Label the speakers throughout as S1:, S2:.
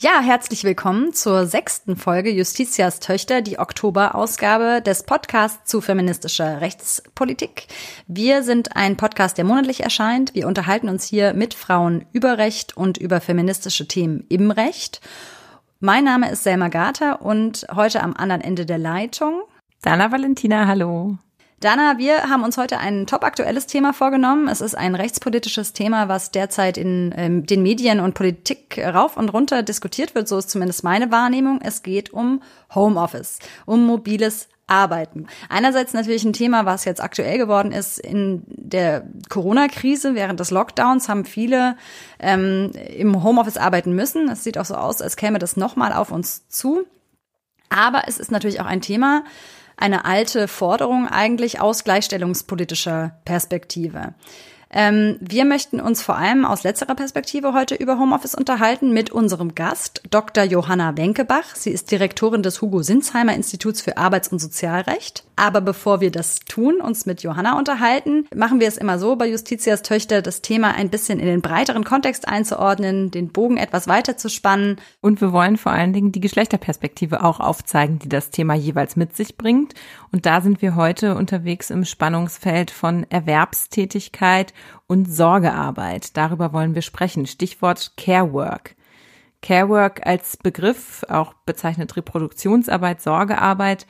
S1: Ja, herzlich willkommen zur sechsten Folge Justitias Töchter, die Oktoberausgabe des Podcasts zu feministischer Rechtspolitik. Wir sind ein Podcast, der monatlich erscheint. Wir unterhalten uns hier mit Frauen über Recht und über feministische Themen im Recht. Mein Name ist Selma Gater und heute am anderen Ende der Leitung.
S2: Dana Valentina, hallo.
S1: Dana, wir haben uns heute ein top aktuelles Thema vorgenommen. Es ist ein rechtspolitisches Thema, was derzeit in ähm, den Medien und Politik rauf und runter diskutiert wird. So ist zumindest meine Wahrnehmung. Es geht um Homeoffice, um mobiles Arbeiten. Einerseits natürlich ein Thema, was jetzt aktuell geworden ist in der Corona-Krise. Während des Lockdowns haben viele ähm, im Homeoffice arbeiten müssen. Es sieht auch so aus, als käme das nochmal auf uns zu. Aber es ist natürlich auch ein Thema, eine alte Forderung eigentlich aus gleichstellungspolitischer Perspektive. Ähm, wir möchten uns vor allem aus letzterer Perspektive heute über Homeoffice unterhalten mit unserem Gast, Dr. Johanna Wenkebach. Sie ist Direktorin des Hugo Sinsheimer Instituts für Arbeits- und Sozialrecht. Aber bevor wir das tun, uns mit Johanna unterhalten, machen wir es immer so bei Justitias Töchter, das Thema ein bisschen in den breiteren Kontext einzuordnen, den Bogen etwas weiter zu spannen.
S2: Und wir wollen vor allen Dingen die Geschlechterperspektive auch aufzeigen, die das Thema jeweils mit sich bringt. Und da sind wir heute unterwegs im Spannungsfeld von Erwerbstätigkeit und Sorgearbeit. Darüber wollen wir sprechen. Stichwort Care Work. Care Work als Begriff, auch bezeichnet Reproduktionsarbeit, Sorgearbeit,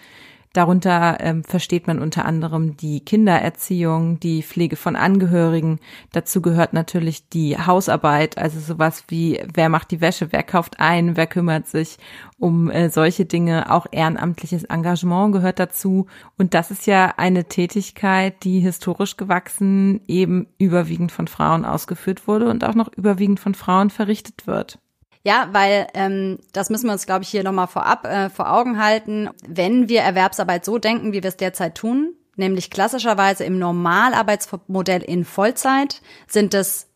S2: Darunter ähm, versteht man unter anderem die Kindererziehung, die Pflege von Angehörigen. Dazu gehört natürlich die Hausarbeit, also sowas wie, wer macht die Wäsche, wer kauft ein, wer kümmert sich um äh, solche Dinge. Auch ehrenamtliches Engagement gehört dazu. Und das ist ja eine Tätigkeit, die historisch gewachsen eben überwiegend von Frauen ausgeführt wurde und auch noch überwiegend von Frauen verrichtet wird.
S1: Ja, weil ähm, das müssen wir uns, glaube ich, hier nochmal vorab äh, vor Augen halten. Wenn wir Erwerbsarbeit so denken, wie wir es derzeit tun, nämlich klassischerweise im Normalarbeitsmodell in Vollzeit, sind es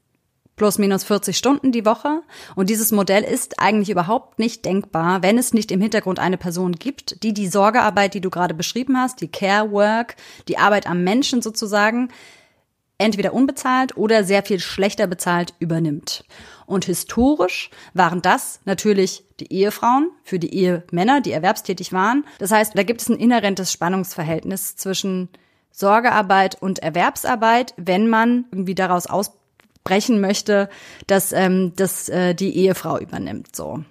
S1: plus minus 40 Stunden die Woche. Und dieses Modell ist eigentlich überhaupt nicht denkbar, wenn es nicht im Hintergrund eine Person gibt, die die Sorgearbeit, die du gerade beschrieben hast, die Care Work, die Arbeit am Menschen sozusagen, entweder unbezahlt oder sehr viel schlechter bezahlt übernimmt. Und historisch waren das natürlich die Ehefrauen für die Ehemänner, die erwerbstätig waren. Das heißt, da gibt es ein inhärentes Spannungsverhältnis zwischen Sorgearbeit und Erwerbsarbeit, wenn man irgendwie daraus ausbrechen möchte, dass ähm, das äh, die Ehefrau übernimmt. So.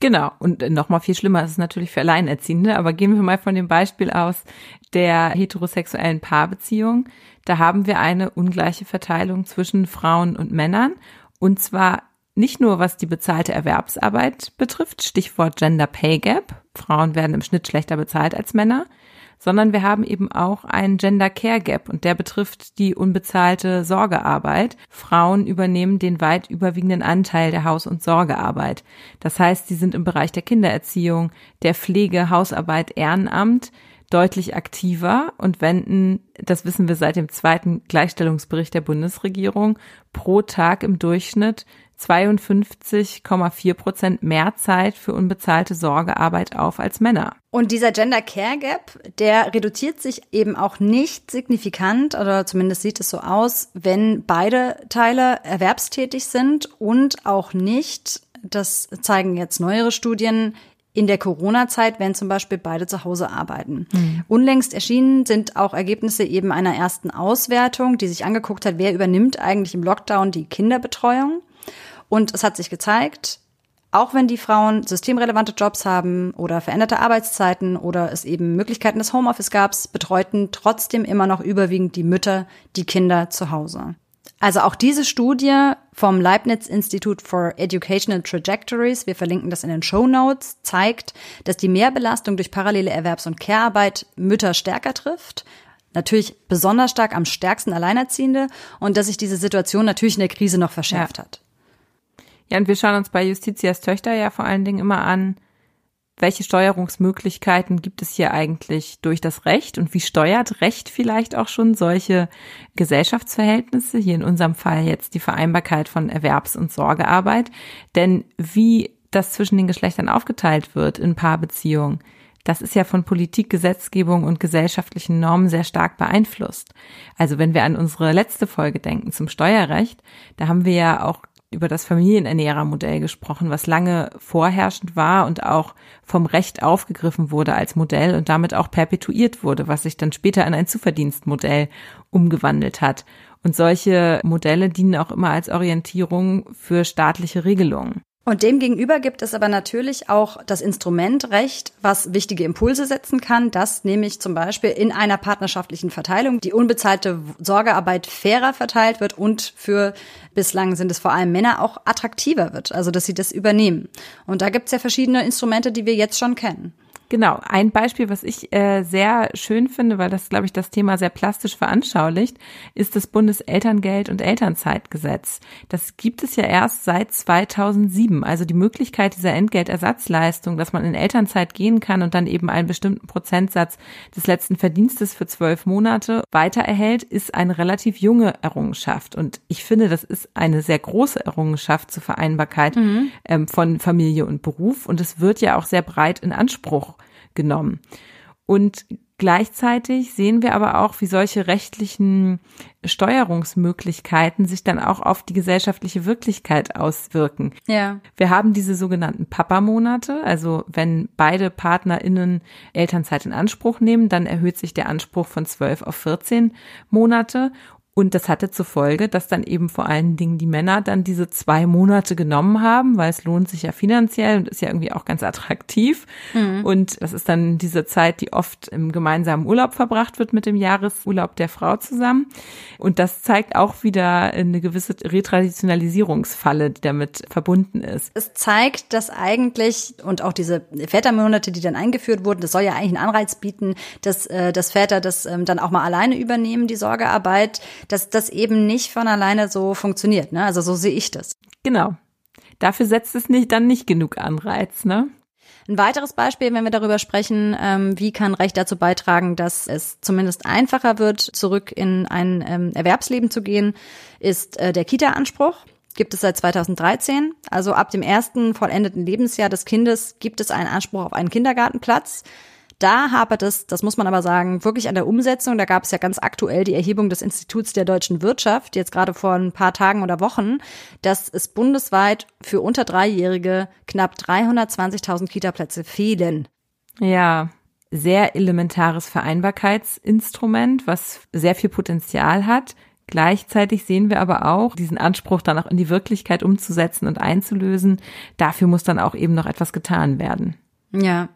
S2: Genau. Und noch mal viel schlimmer ist es natürlich für Alleinerziehende. Aber gehen wir mal von dem Beispiel aus der heterosexuellen Paarbeziehung. Da haben wir eine ungleiche Verteilung zwischen Frauen und Männern. Und zwar nicht nur was die bezahlte Erwerbsarbeit betrifft, Stichwort Gender Pay Gap. Frauen werden im Schnitt schlechter bezahlt als Männer sondern wir haben eben auch einen Gender Care Gap und der betrifft die unbezahlte Sorgearbeit. Frauen übernehmen den weit überwiegenden Anteil der Haus- und Sorgearbeit. Das heißt, sie sind im Bereich der Kindererziehung, der Pflege, Hausarbeit, Ehrenamt deutlich aktiver und wenden, das wissen wir seit dem zweiten Gleichstellungsbericht der Bundesregierung, pro Tag im Durchschnitt 52,4 Prozent mehr Zeit für unbezahlte Sorgearbeit auf als Männer.
S1: Und dieser Gender Care Gap, der reduziert sich eben auch nicht signifikant oder zumindest sieht es so aus, wenn beide Teile erwerbstätig sind und auch nicht, das zeigen jetzt neuere Studien, in der Corona-Zeit, wenn zum Beispiel beide zu Hause arbeiten. Mhm. Unlängst erschienen sind auch Ergebnisse eben einer ersten Auswertung, die sich angeguckt hat, wer übernimmt eigentlich im Lockdown die Kinderbetreuung. Und es hat sich gezeigt, auch wenn die Frauen systemrelevante Jobs haben oder veränderte Arbeitszeiten oder es eben Möglichkeiten des Homeoffice gab, betreuten trotzdem immer noch überwiegend die Mütter die Kinder zu Hause. Also auch diese Studie vom Leibniz Institute for Educational Trajectories, wir verlinken das in den Show Notes, zeigt, dass die Mehrbelastung durch parallele Erwerbs- und Care-Arbeit Mütter stärker trifft. Natürlich besonders stark am stärksten Alleinerziehende und dass sich diese Situation natürlich in der Krise noch verschärft ja. hat.
S2: Ja, und wir schauen uns bei Justitias Töchter ja vor allen Dingen immer an, welche Steuerungsmöglichkeiten gibt es hier eigentlich durch das Recht und wie steuert Recht vielleicht auch schon solche Gesellschaftsverhältnisse, hier in unserem Fall jetzt die Vereinbarkeit von Erwerbs- und Sorgearbeit. Denn wie das zwischen den Geschlechtern aufgeteilt wird in Paarbeziehungen, das ist ja von Politik, Gesetzgebung und gesellschaftlichen Normen sehr stark beeinflusst. Also wenn wir an unsere letzte Folge denken zum Steuerrecht, da haben wir ja auch über das Familienernährermodell gesprochen, was lange vorherrschend war und auch vom Recht aufgegriffen wurde als Modell und damit auch perpetuiert wurde, was sich dann später in ein Zuverdienstmodell umgewandelt hat. Und solche Modelle dienen auch immer als Orientierung für staatliche Regelungen.
S1: Und demgegenüber gibt es aber natürlich auch das Instrument Recht, was wichtige Impulse setzen kann, dass nämlich zum Beispiel in einer partnerschaftlichen Verteilung die unbezahlte Sorgearbeit fairer verteilt wird und für bislang sind es vor allem Männer auch attraktiver wird, also dass sie das übernehmen. Und da gibt es ja verschiedene Instrumente, die wir jetzt schon kennen.
S2: Genau, ein Beispiel, was ich äh, sehr schön finde, weil das, glaube ich, das Thema sehr plastisch veranschaulicht, ist das Bundeselterngeld- und Elternzeitgesetz. Das gibt es ja erst seit 2007. Also die Möglichkeit dieser Entgeltersatzleistung, dass man in Elternzeit gehen kann und dann eben einen bestimmten Prozentsatz des letzten Verdienstes für zwölf Monate weiter erhält, ist eine relativ junge Errungenschaft. Und ich finde, das ist eine sehr große Errungenschaft zur Vereinbarkeit mhm. ähm, von Familie und Beruf. Und es wird ja auch sehr breit in Anspruch genommen. Und gleichzeitig sehen wir aber auch, wie solche rechtlichen Steuerungsmöglichkeiten sich dann auch auf die gesellschaftliche Wirklichkeit auswirken.
S1: Ja.
S2: Wir haben diese sogenannten Papa-Monate, also wenn beide PartnerInnen Elternzeit in Anspruch nehmen, dann erhöht sich der Anspruch von 12 auf 14 Monate und das hatte zur Folge, dass dann eben vor allen Dingen die Männer dann diese zwei Monate genommen haben, weil es lohnt sich ja finanziell und ist ja irgendwie auch ganz attraktiv. Mhm. Und das ist dann diese Zeit, die oft im gemeinsamen Urlaub verbracht wird mit dem Jahresurlaub der Frau zusammen. Und das zeigt auch wieder eine gewisse Retraditionalisierungsfalle, die damit verbunden ist.
S1: Es zeigt, dass eigentlich und auch diese Vätermonate, die dann eingeführt wurden, das soll ja eigentlich einen Anreiz bieten, dass, äh, dass Väter das ähm, dann auch mal alleine übernehmen, die Sorgearbeit dass das eben nicht von alleine so funktioniert. Ne? Also so sehe ich das.
S2: Genau. Dafür setzt es nicht dann nicht genug Anreiz, ne?
S1: Ein weiteres Beispiel, wenn wir darüber sprechen, ähm, wie kann Recht dazu beitragen, dass es zumindest einfacher wird, zurück in ein ähm, Erwerbsleben zu gehen, ist äh, der Kita-Anspruch. Gibt es seit 2013. Also ab dem ersten vollendeten Lebensjahr des Kindes gibt es einen Anspruch auf einen Kindergartenplatz. Da hapert es, das muss man aber sagen, wirklich an der Umsetzung. Da gab es ja ganz aktuell die Erhebung des Instituts der deutschen Wirtschaft, jetzt gerade vor ein paar Tagen oder Wochen, dass es bundesweit für unter Dreijährige knapp 320.000 Kitaplätze fehlen.
S2: Ja, sehr elementares Vereinbarkeitsinstrument, was sehr viel Potenzial hat. Gleichzeitig sehen wir aber auch diesen Anspruch dann auch in die Wirklichkeit umzusetzen und einzulösen. Dafür muss dann auch eben noch etwas getan werden.
S1: Ja,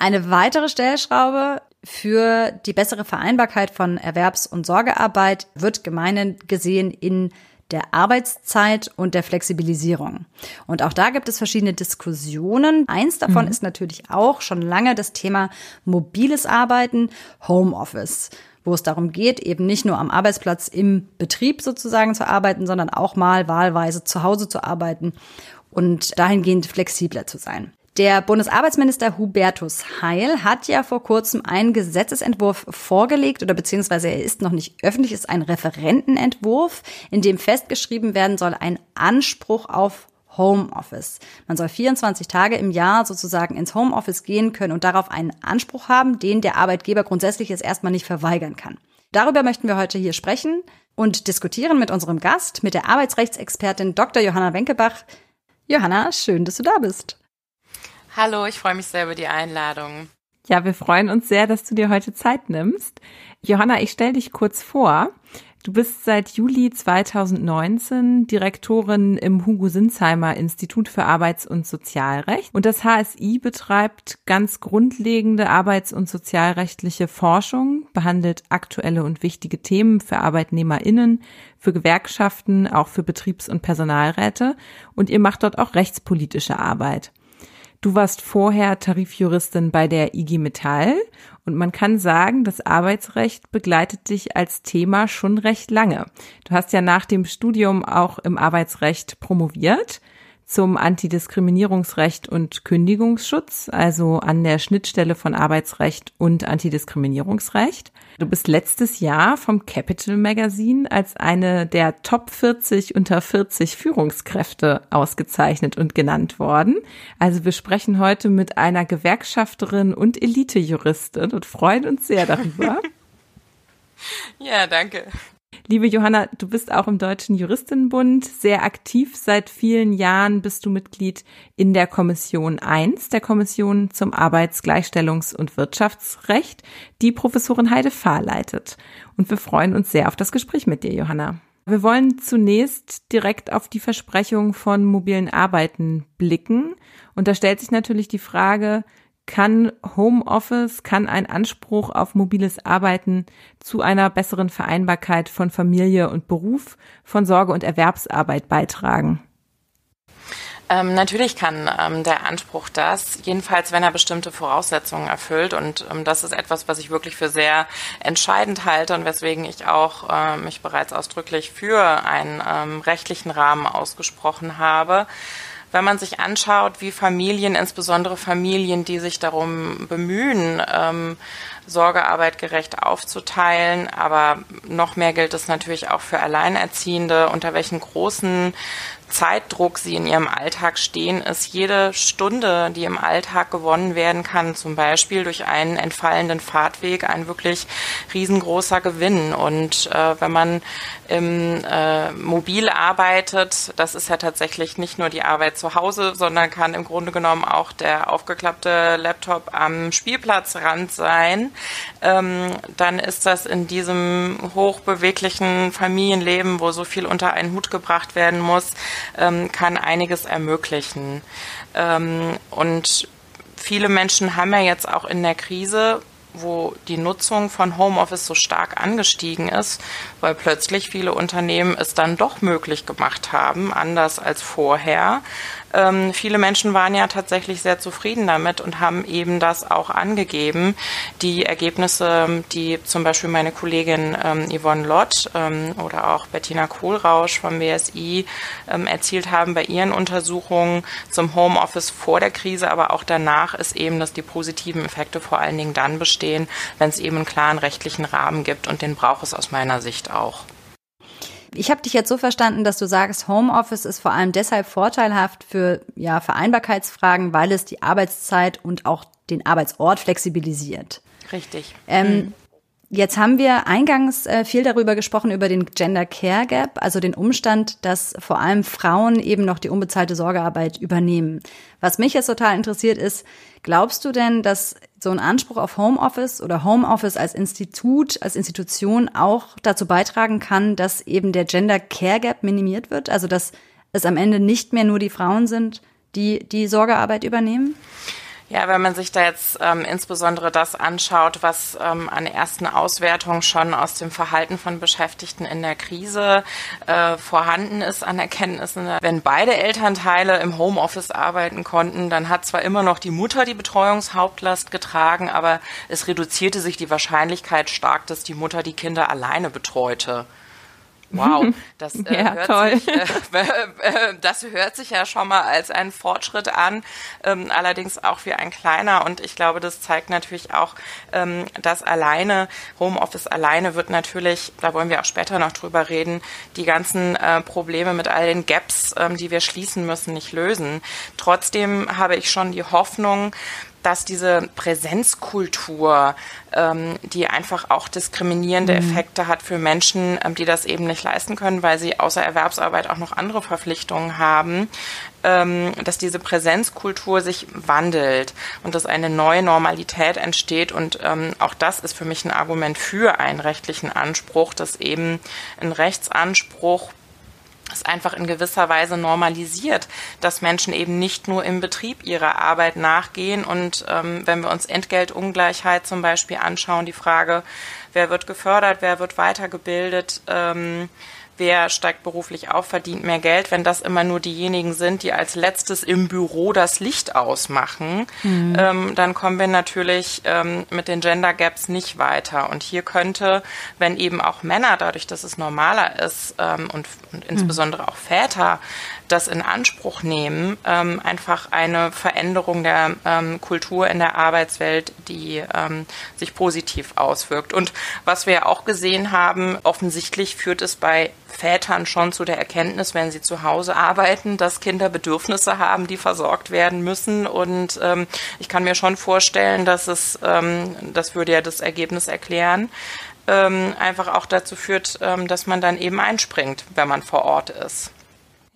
S1: eine weitere Stellschraube für die bessere Vereinbarkeit von Erwerbs- und Sorgearbeit wird gemeinhin gesehen in der Arbeitszeit und der Flexibilisierung. Und auch da gibt es verschiedene Diskussionen. Eins davon mhm. ist natürlich auch schon lange das Thema mobiles Arbeiten, Homeoffice wo es darum geht, eben nicht nur am Arbeitsplatz im Betrieb sozusagen zu arbeiten, sondern auch mal wahlweise zu Hause zu arbeiten und dahingehend flexibler zu sein. Der Bundesarbeitsminister Hubertus Heil hat ja vor kurzem einen Gesetzesentwurf vorgelegt oder beziehungsweise er ist noch nicht öffentlich, ist ein Referentenentwurf, in dem festgeschrieben werden soll ein Anspruch auf Homeoffice. Man soll 24 Tage im Jahr sozusagen ins Homeoffice gehen können und darauf einen Anspruch haben, den der Arbeitgeber grundsätzlich jetzt erstmal nicht verweigern kann. Darüber möchten wir heute hier sprechen und diskutieren mit unserem Gast, mit der Arbeitsrechtsexpertin Dr. Johanna Wenkebach. Johanna, schön, dass du da bist.
S3: Hallo, ich freue mich sehr über die Einladung.
S2: Ja, wir freuen uns sehr, dass du dir heute Zeit nimmst. Johanna, ich stelle dich kurz vor. Du bist seit Juli 2019 Direktorin im Hugo Sinsheimer Institut für Arbeits- und Sozialrecht. Und das HSI betreibt ganz grundlegende arbeits- und sozialrechtliche Forschung, behandelt aktuelle und wichtige Themen für ArbeitnehmerInnen, für Gewerkschaften, auch für Betriebs- und Personalräte. Und ihr macht dort auch rechtspolitische Arbeit. Du warst vorher Tarifjuristin bei der IG Metall und man kann sagen, das Arbeitsrecht begleitet dich als Thema schon recht lange. Du hast ja nach dem Studium auch im Arbeitsrecht promoviert. Zum Antidiskriminierungsrecht und Kündigungsschutz, also an der Schnittstelle von Arbeitsrecht und Antidiskriminierungsrecht. Du bist letztes Jahr vom Capital Magazine als eine der Top 40 unter 40 Führungskräfte ausgezeichnet und genannt worden. Also wir sprechen heute mit einer Gewerkschafterin und Elitejuristin und freuen uns sehr darüber.
S3: ja, danke.
S2: Liebe Johanna, du bist auch im Deutschen Juristinnenbund sehr aktiv. Seit vielen Jahren bist du Mitglied in der Kommission 1, der Kommission zum Arbeits-, Gleichstellungs- und Wirtschaftsrecht, die Professorin Heide Fahr leitet. Und wir freuen uns sehr auf das Gespräch mit dir, Johanna. Wir wollen zunächst direkt auf die Versprechung von mobilen Arbeiten blicken. Und da stellt sich natürlich die Frage, kann Homeoffice, kann ein Anspruch auf mobiles Arbeiten zu einer besseren Vereinbarkeit von Familie und Beruf, von Sorge und Erwerbsarbeit beitragen?
S3: Ähm, natürlich kann ähm, der Anspruch das, jedenfalls wenn er bestimmte Voraussetzungen erfüllt. Und ähm, das ist etwas, was ich wirklich für sehr entscheidend halte und weswegen ich auch äh, mich bereits ausdrücklich für einen ähm, rechtlichen Rahmen ausgesprochen habe wenn man sich anschaut, wie Familien, insbesondere Familien, die sich darum bemühen, ähm, Sorgearbeit gerecht aufzuteilen, aber noch mehr gilt es natürlich auch für Alleinerziehende, unter welchen großen Zeitdruck sie in ihrem Alltag stehen, ist. Jede Stunde, die im Alltag gewonnen werden kann, zum Beispiel durch einen entfallenden Fahrtweg, ein wirklich riesengroßer Gewinn. Und äh, wenn man im äh, Mobil arbeitet, das ist ja tatsächlich nicht nur die Arbeit zu Hause, sondern kann im Grunde genommen auch der aufgeklappte Laptop am Spielplatzrand sein, ähm, dann ist das in diesem hochbeweglichen Familienleben, wo so viel unter einen Hut gebracht werden muss, ähm, kann einiges ermöglichen. Ähm, und viele Menschen haben ja jetzt auch in der Krise wo die Nutzung von Homeoffice so stark angestiegen ist, weil plötzlich viele Unternehmen es dann doch möglich gemacht haben, anders als vorher, ähm, viele Menschen waren ja tatsächlich sehr zufrieden damit und haben eben das auch angegeben. Die Ergebnisse, die zum Beispiel meine Kollegin ähm, Yvonne Lott ähm, oder auch Bettina Kohlrausch vom BSI ähm, erzielt haben bei ihren Untersuchungen zum Homeoffice vor der Krise, aber auch danach, ist eben, dass die positiven Effekte vor allen Dingen dann bestehen, wenn es eben einen klaren rechtlichen Rahmen gibt und den braucht es aus meiner Sicht auch.
S1: Ich habe dich jetzt so verstanden, dass du sagst, Homeoffice ist vor allem deshalb vorteilhaft für ja, Vereinbarkeitsfragen, weil es die Arbeitszeit und auch den Arbeitsort flexibilisiert.
S3: Richtig.
S1: Ähm, hm. Jetzt haben wir eingangs äh, viel darüber gesprochen, über den Gender Care Gap, also den Umstand, dass vor allem Frauen eben noch die unbezahlte Sorgearbeit übernehmen. Was mich jetzt total interessiert ist, glaubst du denn, dass so ein Anspruch auf Homeoffice oder Homeoffice als Institut, als Institution auch dazu beitragen kann, dass eben der Gender Care Gap minimiert wird? Also dass es am Ende nicht mehr nur die Frauen sind, die die Sorgearbeit übernehmen?
S3: Ja, wenn man sich da jetzt ähm, insbesondere das anschaut, was ähm, an ersten Auswertungen schon aus dem Verhalten von Beschäftigten in der Krise äh, vorhanden ist an Erkenntnissen, wenn beide Elternteile im Homeoffice arbeiten konnten, dann hat zwar immer noch die Mutter die Betreuungshauptlast getragen, aber es reduzierte sich die Wahrscheinlichkeit stark, dass die Mutter die Kinder alleine betreute. Wow, das, äh, ja, hört toll. Sich, äh, äh, das hört sich ja schon mal als ein Fortschritt an, ähm, allerdings auch wie ein kleiner. Und ich glaube, das zeigt natürlich auch, ähm, dass alleine, Homeoffice alleine wird natürlich, da wollen wir auch später noch drüber reden, die ganzen äh, Probleme mit all den Gaps, ähm, die wir schließen müssen, nicht lösen. Trotzdem habe ich schon die Hoffnung, dass diese Präsenzkultur, ähm, die einfach auch diskriminierende mhm. Effekte hat für Menschen, ähm, die das eben nicht leisten können, weil sie außer Erwerbsarbeit auch noch andere Verpflichtungen haben, ähm, dass diese Präsenzkultur sich wandelt und dass eine neue Normalität entsteht. Und ähm, auch das ist für mich ein Argument für einen rechtlichen Anspruch, dass eben ein Rechtsanspruch es einfach in gewisser Weise normalisiert, dass Menschen eben nicht nur im Betrieb ihrer Arbeit nachgehen. Und ähm, wenn wir uns Entgeltungleichheit zum Beispiel anschauen, die Frage, wer wird gefördert, wer wird weitergebildet, ähm, wer steigt beruflich auf, verdient mehr Geld, wenn das immer nur diejenigen sind, die als letztes im Büro das Licht ausmachen, mhm. ähm, dann kommen wir natürlich ähm, mit den Gender Gaps nicht weiter. Und hier könnte, wenn eben auch Männer, dadurch, dass es normaler ist ähm, und, und insbesondere auch Väter, das in Anspruch nehmen, ähm, einfach eine Veränderung der ähm, Kultur in der Arbeitswelt, die ähm, sich positiv auswirkt. Und was wir auch gesehen haben, offensichtlich führt es bei Vätern schon zu der Erkenntnis, wenn sie zu Hause arbeiten, dass Kinder Bedürfnisse haben, die versorgt werden müssen. Und ähm, ich kann mir schon vorstellen, dass es, ähm, das würde ja das Ergebnis erklären, ähm, einfach auch dazu führt, ähm, dass man dann eben einspringt, wenn man vor Ort ist.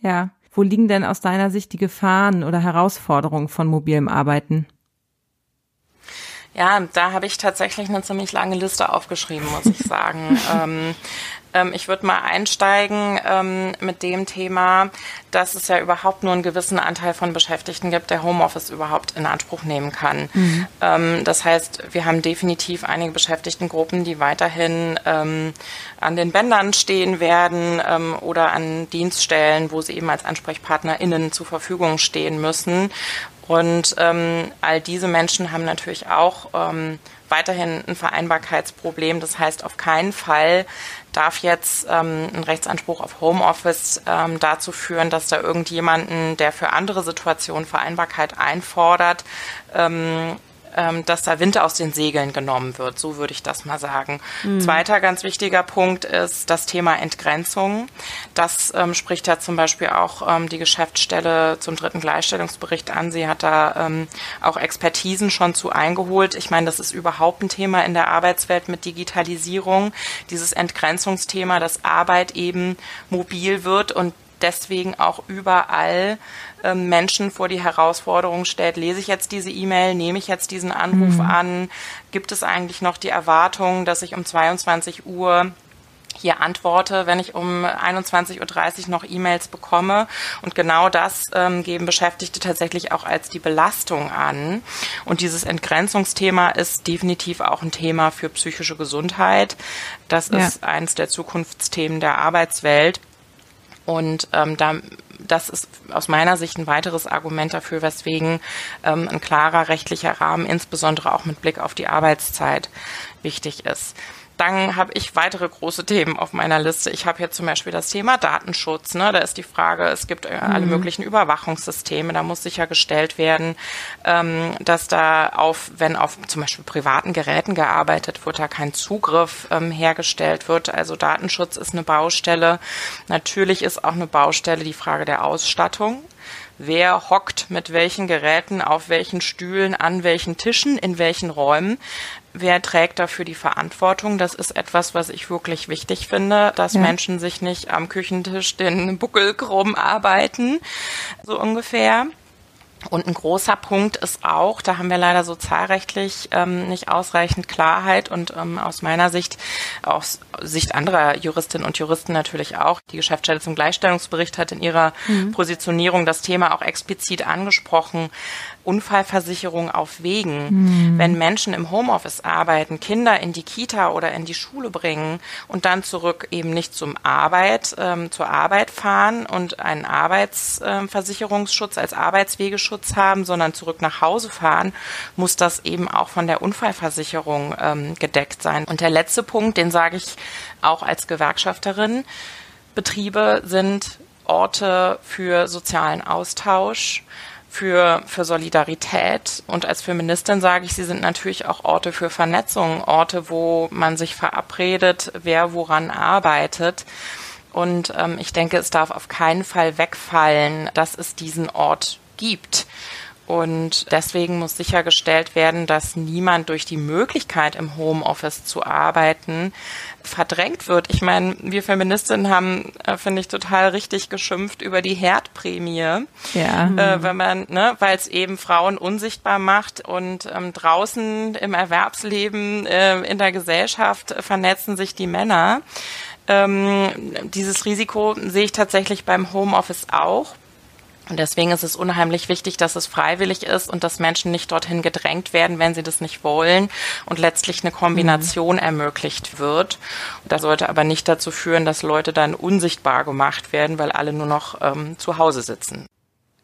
S2: Ja, wo liegen denn aus deiner Sicht die Gefahren oder Herausforderungen von mobilem Arbeiten?
S3: Ja, da habe ich tatsächlich eine ziemlich lange Liste aufgeschrieben, muss ich sagen. ähm, ähm, ich würde mal einsteigen ähm, mit dem Thema, dass es ja überhaupt nur einen gewissen Anteil von Beschäftigten gibt, der Homeoffice überhaupt in Anspruch nehmen kann. Mhm. Ähm, das heißt, wir haben definitiv einige Beschäftigtengruppen, die weiterhin ähm, an den Bändern stehen werden ähm, oder an Dienststellen, wo sie eben als AnsprechpartnerInnen zur Verfügung stehen müssen. Und ähm, all diese Menschen haben natürlich auch ähm, weiterhin ein Vereinbarkeitsproblem. Das heißt, auf keinen Fall darf jetzt ähm, ein Rechtsanspruch auf Homeoffice ähm, dazu führen, dass da irgendjemanden, der für andere Situationen Vereinbarkeit einfordert, ähm, ähm, dass da Winter aus den Segeln genommen wird. So würde ich das mal sagen. Mhm. Zweiter ganz wichtiger Punkt ist das Thema Entgrenzung. Das ähm, spricht ja zum Beispiel auch ähm, die Geschäftsstelle zum dritten Gleichstellungsbericht an. Sie hat da ähm, auch Expertisen schon zu eingeholt. Ich meine, das ist überhaupt ein Thema in der Arbeitswelt mit Digitalisierung. Dieses Entgrenzungsthema, dass Arbeit eben mobil wird und deswegen auch überall ähm, Menschen vor die Herausforderung stellt, lese ich jetzt diese E-Mail, nehme ich jetzt diesen Anruf mhm. an, gibt es eigentlich noch die Erwartung, dass ich um 22 Uhr hier antworte, wenn ich um 21.30 Uhr noch E-Mails bekomme. Und genau das ähm, geben Beschäftigte tatsächlich auch als die Belastung an. Und dieses Entgrenzungsthema ist definitiv auch ein Thema für psychische Gesundheit. Das ja. ist eines der Zukunftsthemen der Arbeitswelt. Und ähm, da, das ist aus meiner Sicht ein weiteres Argument dafür, weswegen ähm, ein klarer rechtlicher Rahmen, insbesondere auch mit Blick auf die Arbeitszeit, wichtig ist. Dann habe ich weitere große Themen auf meiner Liste. Ich habe hier zum Beispiel das Thema Datenschutz. Ne? Da ist die Frage, es gibt äh, alle mhm. möglichen Überwachungssysteme. Da muss sichergestellt werden, ähm, dass da auf, wenn auf zum Beispiel privaten Geräten gearbeitet wird, da kein Zugriff ähm, hergestellt wird. Also Datenschutz ist eine Baustelle. Natürlich ist auch eine Baustelle die Frage der Ausstattung wer hockt mit welchen Geräten, auf welchen Stühlen, an welchen Tischen, in welchen Räumen wer trägt dafür die Verantwortung? Das ist etwas, was ich wirklich wichtig finde, dass ja. Menschen sich nicht am Küchentisch den Buckel krumm arbeiten, so ungefähr. Und ein großer Punkt ist auch, da haben wir leider sozialrechtlich ähm, nicht ausreichend Klarheit und ähm, aus meiner Sicht, aus Sicht anderer Juristinnen und Juristen natürlich auch, die Geschäftsstelle zum Gleichstellungsbericht hat in ihrer mhm. Positionierung das Thema auch explizit angesprochen, Unfallversicherung auf Wegen. Mhm. Wenn Menschen im Homeoffice arbeiten, Kinder in die Kita oder in die Schule bringen und dann zurück eben nicht zum Arbeit, ähm, zur Arbeit fahren und einen Arbeitsversicherungsschutz als Arbeitswegeschutz haben, sondern zurück nach Hause fahren, muss das eben auch von der Unfallversicherung ähm, gedeckt sein. Und der letzte Punkt, den sage ich auch als Gewerkschafterin, Betriebe sind Orte für sozialen Austausch, für, für Solidarität. Und als Feministin sage ich, sie sind natürlich auch Orte für Vernetzung, Orte, wo man sich verabredet, wer woran arbeitet. Und ähm, ich denke, es darf auf keinen Fall wegfallen, dass es diesen Ort gibt. Und deswegen muss sichergestellt werden, dass niemand durch die Möglichkeit, im Homeoffice zu arbeiten, verdrängt wird. Ich meine, wir Feministinnen haben, äh, finde ich, total richtig geschimpft über die Herdprämie. Ja. Äh, wenn man, ne, weil es eben Frauen unsichtbar macht und ähm, draußen im Erwerbsleben, äh, in der Gesellschaft vernetzen sich die Männer. Ähm, dieses Risiko sehe ich tatsächlich beim Homeoffice auch. Und deswegen ist es unheimlich wichtig, dass es freiwillig ist und dass Menschen nicht dorthin gedrängt werden, wenn sie das nicht wollen und letztlich eine Kombination mhm. ermöglicht wird. Das sollte aber nicht dazu führen, dass Leute dann unsichtbar gemacht werden, weil alle nur noch ähm, zu Hause sitzen.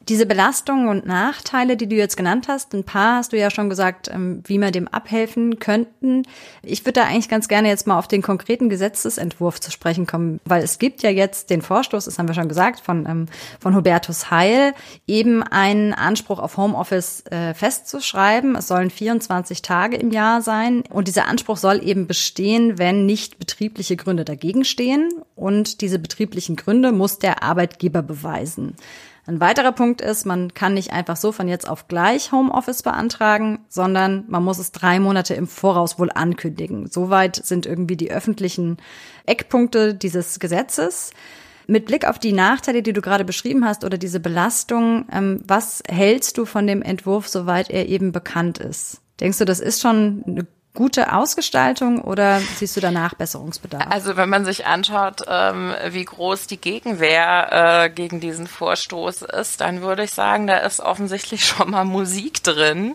S1: Diese Belastungen und Nachteile, die du jetzt genannt hast, ein paar hast du ja schon gesagt, ähm, wie wir dem abhelfen könnten. Ich würde da eigentlich ganz gerne jetzt mal auf den konkreten Gesetzesentwurf zu sprechen kommen, weil es gibt ja jetzt den Vorstoß, das haben wir schon gesagt, von, ähm, von Hubertus Heil, eben einen Anspruch auf Homeoffice äh, festzuschreiben. Es sollen 24 Tage im Jahr sein und dieser Anspruch soll eben bestehen, wenn nicht betriebliche Gründe dagegen stehen und diese betrieblichen Gründe muss der Arbeitgeber beweisen. Ein weiterer Punkt ist, man kann nicht einfach so von jetzt auf gleich Homeoffice beantragen, sondern man muss es drei Monate im Voraus wohl ankündigen. Soweit sind irgendwie die öffentlichen Eckpunkte dieses Gesetzes. Mit Blick auf die Nachteile, die du gerade beschrieben hast oder diese Belastung, ähm, was hältst du von dem Entwurf, soweit er eben bekannt ist? Denkst du, das ist schon eine gute Ausgestaltung oder siehst du danach Besserungsbedarf?
S3: Also wenn man sich anschaut, ähm, wie groß die Gegenwehr äh, gegen diesen Vorstoß ist, dann würde ich sagen, da ist offensichtlich schon mal Musik drin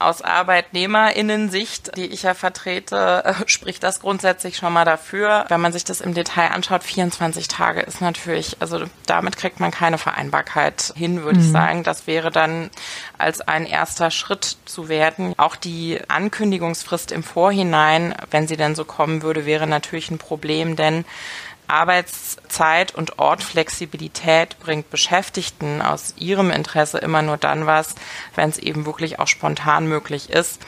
S3: aus Arbeitnehmerinnensicht, die ich ja vertrete, äh, spricht das grundsätzlich schon mal dafür. Wenn man sich das im Detail anschaut, 24 Tage ist natürlich, also damit kriegt man keine Vereinbarkeit hin, würde mhm. ich sagen. Das wäre dann als ein erster Schritt zu werden. Auch die Ankündigungsfrist im Vorhinein, wenn sie denn so kommen würde, wäre natürlich ein Problem, denn Arbeitszeit und Ortflexibilität bringt Beschäftigten aus ihrem Interesse immer nur dann was, wenn es eben wirklich auch spontan möglich ist.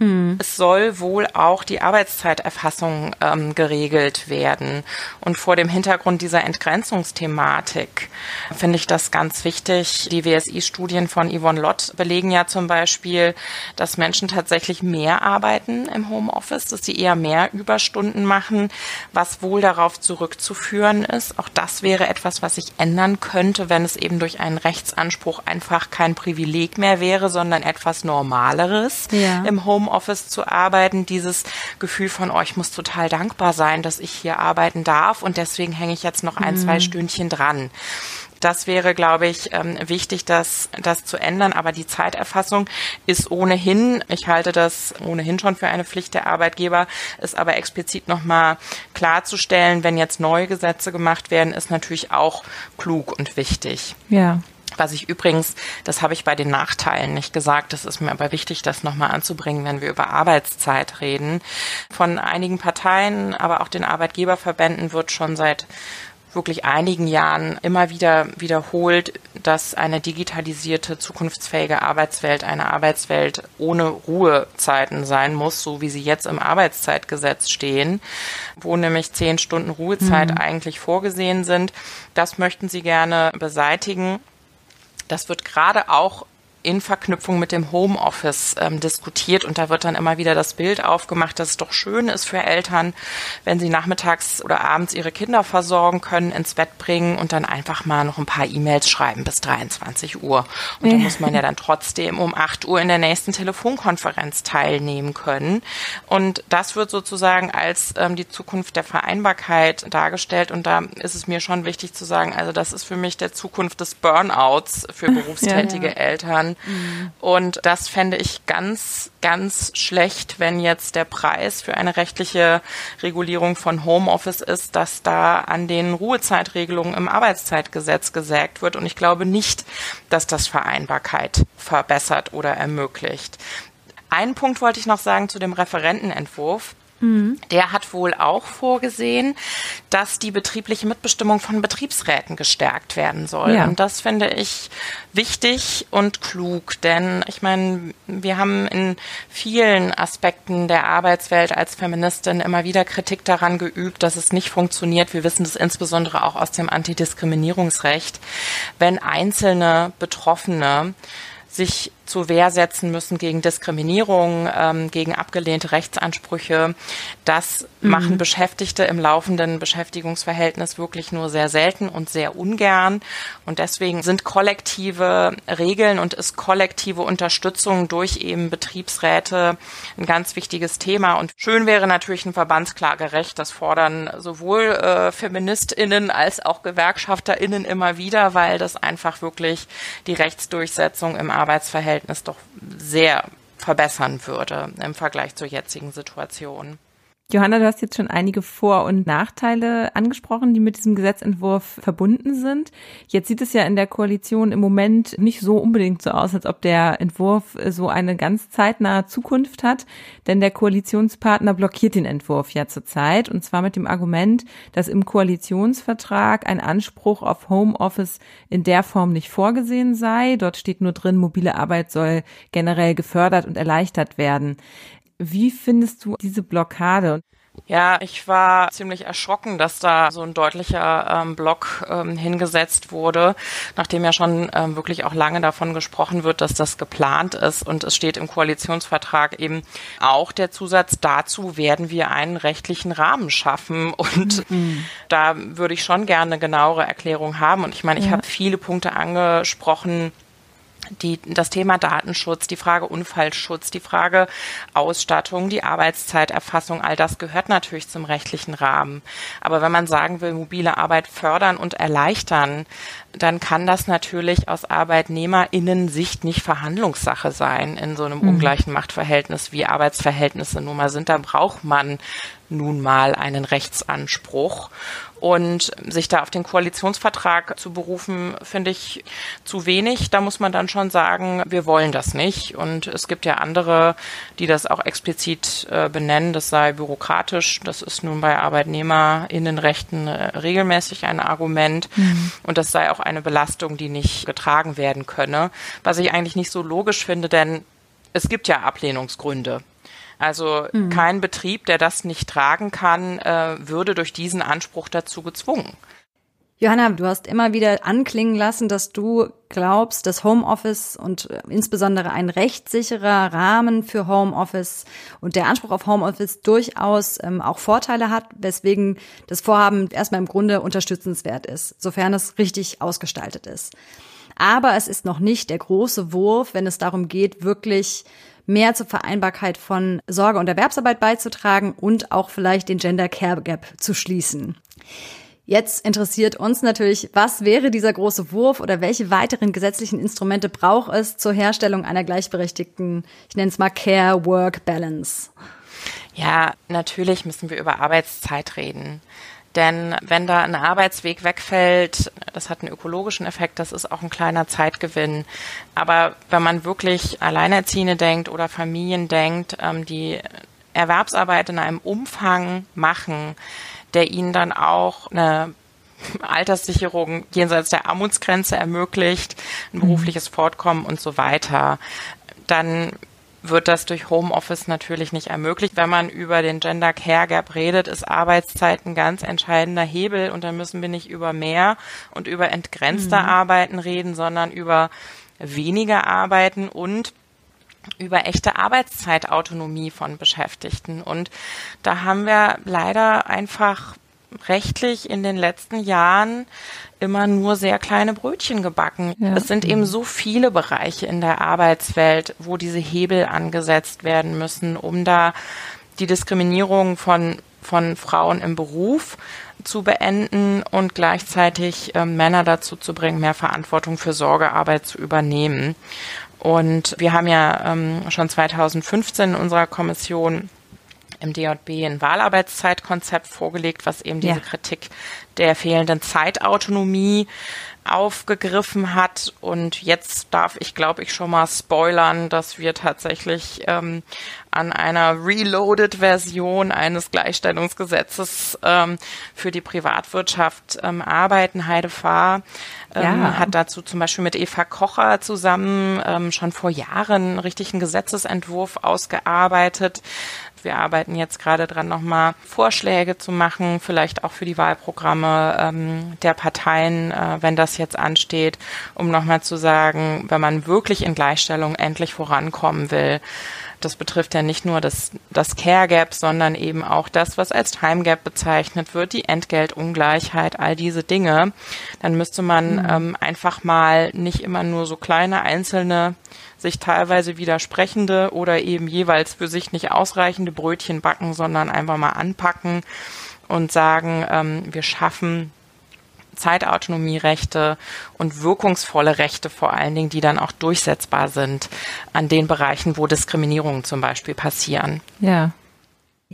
S3: Hm. Es soll wohl auch die Arbeitszeiterfassung ähm, geregelt werden. Und vor dem Hintergrund dieser Entgrenzungsthematik finde ich das ganz wichtig. Die WSI-Studien von Yvonne Lott belegen ja zum Beispiel, dass Menschen tatsächlich mehr arbeiten im Homeoffice, dass sie eher mehr Überstunden machen, was wohl darauf zurückzuführen ist. Auch das wäre etwas, was sich ändern könnte, wenn es eben durch einen Rechtsanspruch einfach kein Privileg mehr wäre, sondern etwas Normaleres ja. im Homeoffice Homeoffice zu arbeiten, dieses Gefühl von, oh, ich muss total dankbar sein, dass ich hier arbeiten darf und deswegen hänge ich jetzt noch ein, mhm. zwei Stündchen dran. Das wäre, glaube ich, ähm, wichtig, das, das zu ändern. Aber die Zeiterfassung ist ohnehin, ich halte das ohnehin schon für eine Pflicht der Arbeitgeber, ist aber explizit nochmal klarzustellen, wenn jetzt neue Gesetze gemacht werden, ist natürlich auch klug und wichtig.
S2: Ja.
S3: Was ich übrigens, das habe ich bei den Nachteilen nicht gesagt, das ist mir aber wichtig, das nochmal anzubringen, wenn wir über Arbeitszeit reden. Von einigen Parteien, aber auch den Arbeitgeberverbänden wird schon seit wirklich einigen Jahren immer wieder wiederholt, dass eine digitalisierte, zukunftsfähige Arbeitswelt eine Arbeitswelt ohne Ruhezeiten sein muss, so wie sie jetzt im Arbeitszeitgesetz stehen, wo nämlich zehn Stunden Ruhezeit mhm. eigentlich vorgesehen sind. Das möchten sie gerne beseitigen. Das wird gerade auch in Verknüpfung mit dem Homeoffice ähm, diskutiert und da wird dann immer wieder das Bild aufgemacht, dass es doch schön ist für Eltern, wenn sie nachmittags oder abends ihre Kinder versorgen können, ins Bett bringen und dann einfach mal noch ein paar E-Mails schreiben bis 23 Uhr. Und da muss man ja dann trotzdem um 8 Uhr in der nächsten Telefonkonferenz teilnehmen können. Und das wird sozusagen als ähm, die Zukunft der Vereinbarkeit dargestellt und da ist es mir schon wichtig zu sagen, also das ist für mich der Zukunft des Burnouts für berufstätige ja, ja. Eltern Mhm. Und das fände ich ganz, ganz schlecht, wenn jetzt der Preis für eine rechtliche Regulierung von Homeoffice ist, dass da an den Ruhezeitregelungen im Arbeitszeitgesetz gesägt wird. Und ich glaube nicht, dass das Vereinbarkeit verbessert oder ermöglicht. Einen Punkt wollte ich noch sagen zu dem Referentenentwurf. Der hat wohl auch vorgesehen, dass die betriebliche Mitbestimmung von Betriebsräten gestärkt werden soll. Ja. Und das finde ich wichtig und klug, denn ich meine, wir haben in vielen Aspekten der Arbeitswelt als Feministin immer wieder Kritik daran geübt, dass es nicht funktioniert. Wir wissen das insbesondere auch aus dem Antidiskriminierungsrecht, wenn einzelne Betroffene sich zu Wehr setzen müssen gegen Diskriminierung, ähm, gegen abgelehnte Rechtsansprüche. Das mhm. machen Beschäftigte im laufenden Beschäftigungsverhältnis wirklich nur sehr selten und sehr ungern. Und deswegen sind kollektive Regeln und ist kollektive Unterstützung durch eben Betriebsräte ein ganz wichtiges Thema. Und schön wäre natürlich ein Verbandsklagerecht. Das fordern sowohl äh, FeministInnen als auch GewerkschafterInnen immer wieder, weil das einfach wirklich die Rechtsdurchsetzung im Arbeitsverhältnis doch sehr verbessern würde im Vergleich zur jetzigen Situation.
S2: Johanna, du hast jetzt schon einige Vor- und Nachteile angesprochen, die mit diesem Gesetzentwurf verbunden sind. Jetzt sieht es ja in der Koalition im Moment nicht so unbedingt so aus, als ob der Entwurf so eine ganz zeitnahe Zukunft hat, denn der Koalitionspartner blockiert den Entwurf ja zurzeit und zwar mit dem Argument, dass im Koalitionsvertrag ein Anspruch auf Homeoffice in der Form nicht vorgesehen sei. Dort steht nur drin, mobile Arbeit soll generell gefördert und erleichtert werden. Wie findest du diese Blockade?
S3: Ja, ich war ziemlich erschrocken, dass da so ein deutlicher ähm, Block ähm, hingesetzt wurde, nachdem ja schon ähm, wirklich auch lange davon gesprochen wird, dass das geplant ist. Und es steht im Koalitionsvertrag eben auch der Zusatz, dazu werden wir einen rechtlichen Rahmen schaffen. Und mhm. da würde ich schon gerne eine genauere Erklärung haben. Und ich meine, ich ja. habe viele Punkte angesprochen, die, das Thema Datenschutz, die Frage Unfallschutz, die Frage Ausstattung, die Arbeitszeiterfassung, all das gehört natürlich zum rechtlichen Rahmen. Aber wenn man sagen will, mobile Arbeit fördern und erleichtern, dann kann das natürlich aus Arbeitnehmerinnen-Sicht nicht Verhandlungssache sein in so einem mhm. ungleichen Machtverhältnis, wie Arbeitsverhältnisse nun mal sind. Da braucht man nun mal einen Rechtsanspruch. Und sich da auf den Koalitionsvertrag zu berufen, finde ich zu wenig. Da muss man dann schon sagen, wir wollen das nicht. Und es gibt ja andere, die das auch explizit äh, benennen, das sei bürokratisch. Das ist nun bei Arbeitnehmerinnenrechten äh, regelmäßig ein Argument. Mhm. Und das sei auch eine Belastung, die nicht getragen werden könne. Was ich eigentlich nicht so logisch finde, denn es gibt ja Ablehnungsgründe. Also mhm. kein Betrieb, der das nicht tragen kann, äh, würde durch diesen Anspruch dazu gezwungen.
S1: Johanna, du hast immer wieder anklingen lassen, dass du glaubst, dass Homeoffice und äh, insbesondere ein rechtssicherer Rahmen für Homeoffice und der Anspruch auf Homeoffice durchaus ähm, auch Vorteile hat, weswegen das Vorhaben erstmal im Grunde unterstützenswert ist, sofern es richtig ausgestaltet ist. Aber es ist noch nicht der große Wurf, wenn es darum geht, wirklich mehr zur Vereinbarkeit von Sorge und Erwerbsarbeit beizutragen und auch vielleicht den Gender Care Gap zu schließen. Jetzt interessiert uns natürlich, was wäre dieser große Wurf oder welche weiteren gesetzlichen Instrumente braucht es zur Herstellung einer gleichberechtigten, ich nenne es mal Care-Work-Balance?
S3: Ja, natürlich müssen wir über Arbeitszeit reden. Denn wenn da ein Arbeitsweg wegfällt, das hat einen ökologischen Effekt, das ist auch ein kleiner Zeitgewinn. Aber wenn man wirklich Alleinerziehende denkt oder Familien denkt, ähm, die Erwerbsarbeit in einem Umfang machen, der ihnen dann auch eine Alterssicherung jenseits der Armutsgrenze ermöglicht, ein mhm. berufliches Fortkommen und so weiter, dann wird das durch Homeoffice natürlich nicht ermöglicht. Wenn man über den Gender Care Gap redet, ist Arbeitszeit ein ganz entscheidender Hebel und dann müssen wir nicht über mehr und über entgrenzte mhm. Arbeiten reden, sondern über weniger Arbeiten und über echte Arbeitszeitautonomie von Beschäftigten. Und da haben wir leider einfach rechtlich in den letzten Jahren immer nur sehr kleine Brötchen gebacken. Ja. Es sind eben so viele Bereiche in der Arbeitswelt, wo diese Hebel angesetzt werden müssen, um da die Diskriminierung von, von Frauen im Beruf zu beenden und gleichzeitig äh, Männer dazu zu bringen, mehr Verantwortung für Sorgearbeit zu übernehmen. Und wir haben ja ähm, schon 2015 in unserer Kommission im DJB ein Wahlarbeitszeitkonzept vorgelegt, was eben diese ja. Kritik der fehlenden Zeitautonomie aufgegriffen hat. Und jetzt darf ich, glaube ich, schon mal spoilern, dass wir tatsächlich ähm, an einer Reloaded-Version eines Gleichstellungsgesetzes ähm, für die Privatwirtschaft ähm, arbeiten. Heide Fahr ähm, ja. hat dazu zum Beispiel mit Eva Kocher zusammen ähm, schon vor Jahren einen richtigen Gesetzesentwurf ausgearbeitet. Wir arbeiten jetzt gerade dran, nochmal Vorschläge zu machen, vielleicht auch für die Wahlprogramme ähm, der Parteien, äh, wenn das jetzt ansteht, um nochmal zu sagen, wenn man wirklich in Gleichstellung endlich vorankommen will, das betrifft ja nicht nur das, das Care Gap, sondern eben auch das, was als Time Gap bezeichnet wird, die Entgeltungleichheit, all diese Dinge. Dann müsste man mhm. ähm, einfach mal nicht immer nur so kleine einzelne sich teilweise widersprechende oder eben jeweils für sich nicht ausreichende Brötchen backen, sondern einfach mal anpacken und sagen, ähm, wir schaffen Zeitautonomierechte und wirkungsvolle Rechte vor allen Dingen, die dann auch durchsetzbar sind an den Bereichen, wo Diskriminierungen zum Beispiel passieren.
S1: Ja.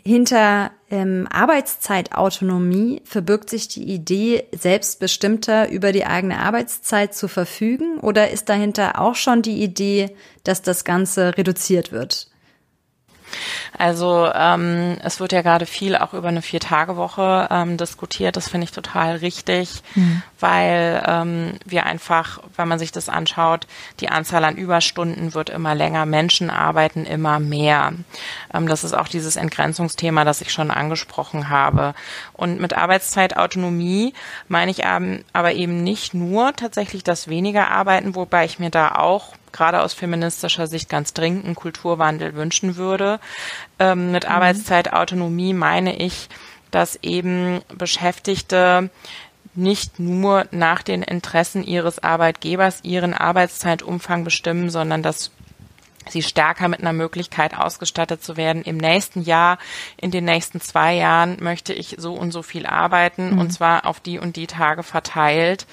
S1: Hinter ähm, Arbeitszeitautonomie verbirgt sich die Idee, selbstbestimmter über die eigene Arbeitszeit zu verfügen? Oder ist dahinter auch schon die Idee, dass das Ganze reduziert wird?
S3: Also ähm, es wird ja gerade viel auch über eine Vier-Tage-Woche ähm, diskutiert. Das finde ich total richtig, mhm. weil ähm, wir einfach, wenn man sich das anschaut, die Anzahl an Überstunden wird immer länger, Menschen arbeiten immer mehr. Ähm, das ist auch dieses Entgrenzungsthema, das ich schon angesprochen habe. Und mit Arbeitszeitautonomie meine ich aber eben nicht nur tatsächlich das weniger Arbeiten, wobei ich mir da auch gerade aus feministischer Sicht ganz dringend einen Kulturwandel wünschen würde. Ähm, mit mhm. Arbeitszeitautonomie meine ich, dass eben Beschäftigte nicht nur nach den Interessen ihres Arbeitgebers ihren Arbeitszeitumfang bestimmen, sondern dass sie stärker mit einer Möglichkeit ausgestattet zu werden. Im nächsten Jahr, in den nächsten zwei Jahren möchte ich so und so viel arbeiten mhm. und zwar auf die und die Tage verteilt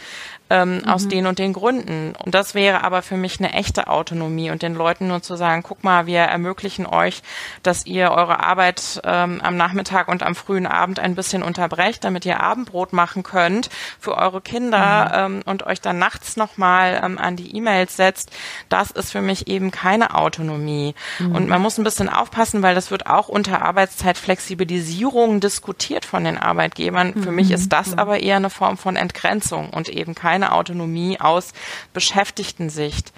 S3: ähm, mhm. aus den und den Gründen. Und das wäre aber für mich eine echte Autonomie und den Leuten nur zu sagen, guck mal, wir ermöglichen euch, dass ihr eure Arbeit ähm, am Nachmittag und am frühen Abend ein bisschen unterbrecht, damit ihr Abendbrot machen könnt für eure Kinder mhm. ähm, und euch dann nachts nochmal ähm, an die E-Mails setzt. Das ist für mich eben keine Autonomie. Mhm. Und man muss ein bisschen aufpassen, weil das wird auch unter Arbeitszeitflexibilisierung diskutiert von den Arbeitgebern. Für mich ist das mhm. aber eher eine Form von Entgrenzung und eben keine keine Autonomie aus Beschäftigten-Sicht.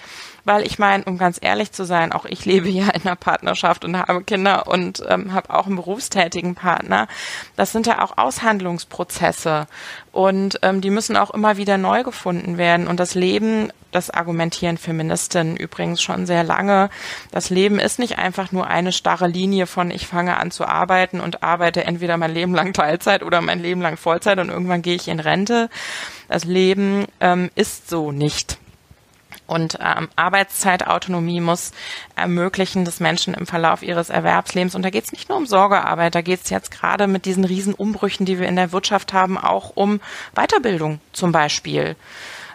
S3: Weil ich meine, um ganz ehrlich zu sein, auch ich lebe ja in einer Partnerschaft und habe Kinder und ähm, habe auch einen berufstätigen Partner. Das sind ja auch Aushandlungsprozesse und ähm, die müssen auch immer wieder neu gefunden werden. Und das Leben, das argumentieren Feministinnen übrigens schon sehr lange, das Leben ist nicht einfach nur eine starre Linie von ich fange an zu arbeiten und arbeite entweder mein Leben lang Teilzeit oder mein Leben lang Vollzeit und irgendwann gehe ich in Rente, das Leben ähm, ist so nicht. Und ähm, Arbeitszeitautonomie muss ermöglichen, dass Menschen im Verlauf ihres Erwerbslebens, und da geht es nicht nur um Sorgearbeit, da geht es jetzt gerade mit diesen Riesenumbrüchen, die wir in der Wirtschaft haben, auch um Weiterbildung zum Beispiel.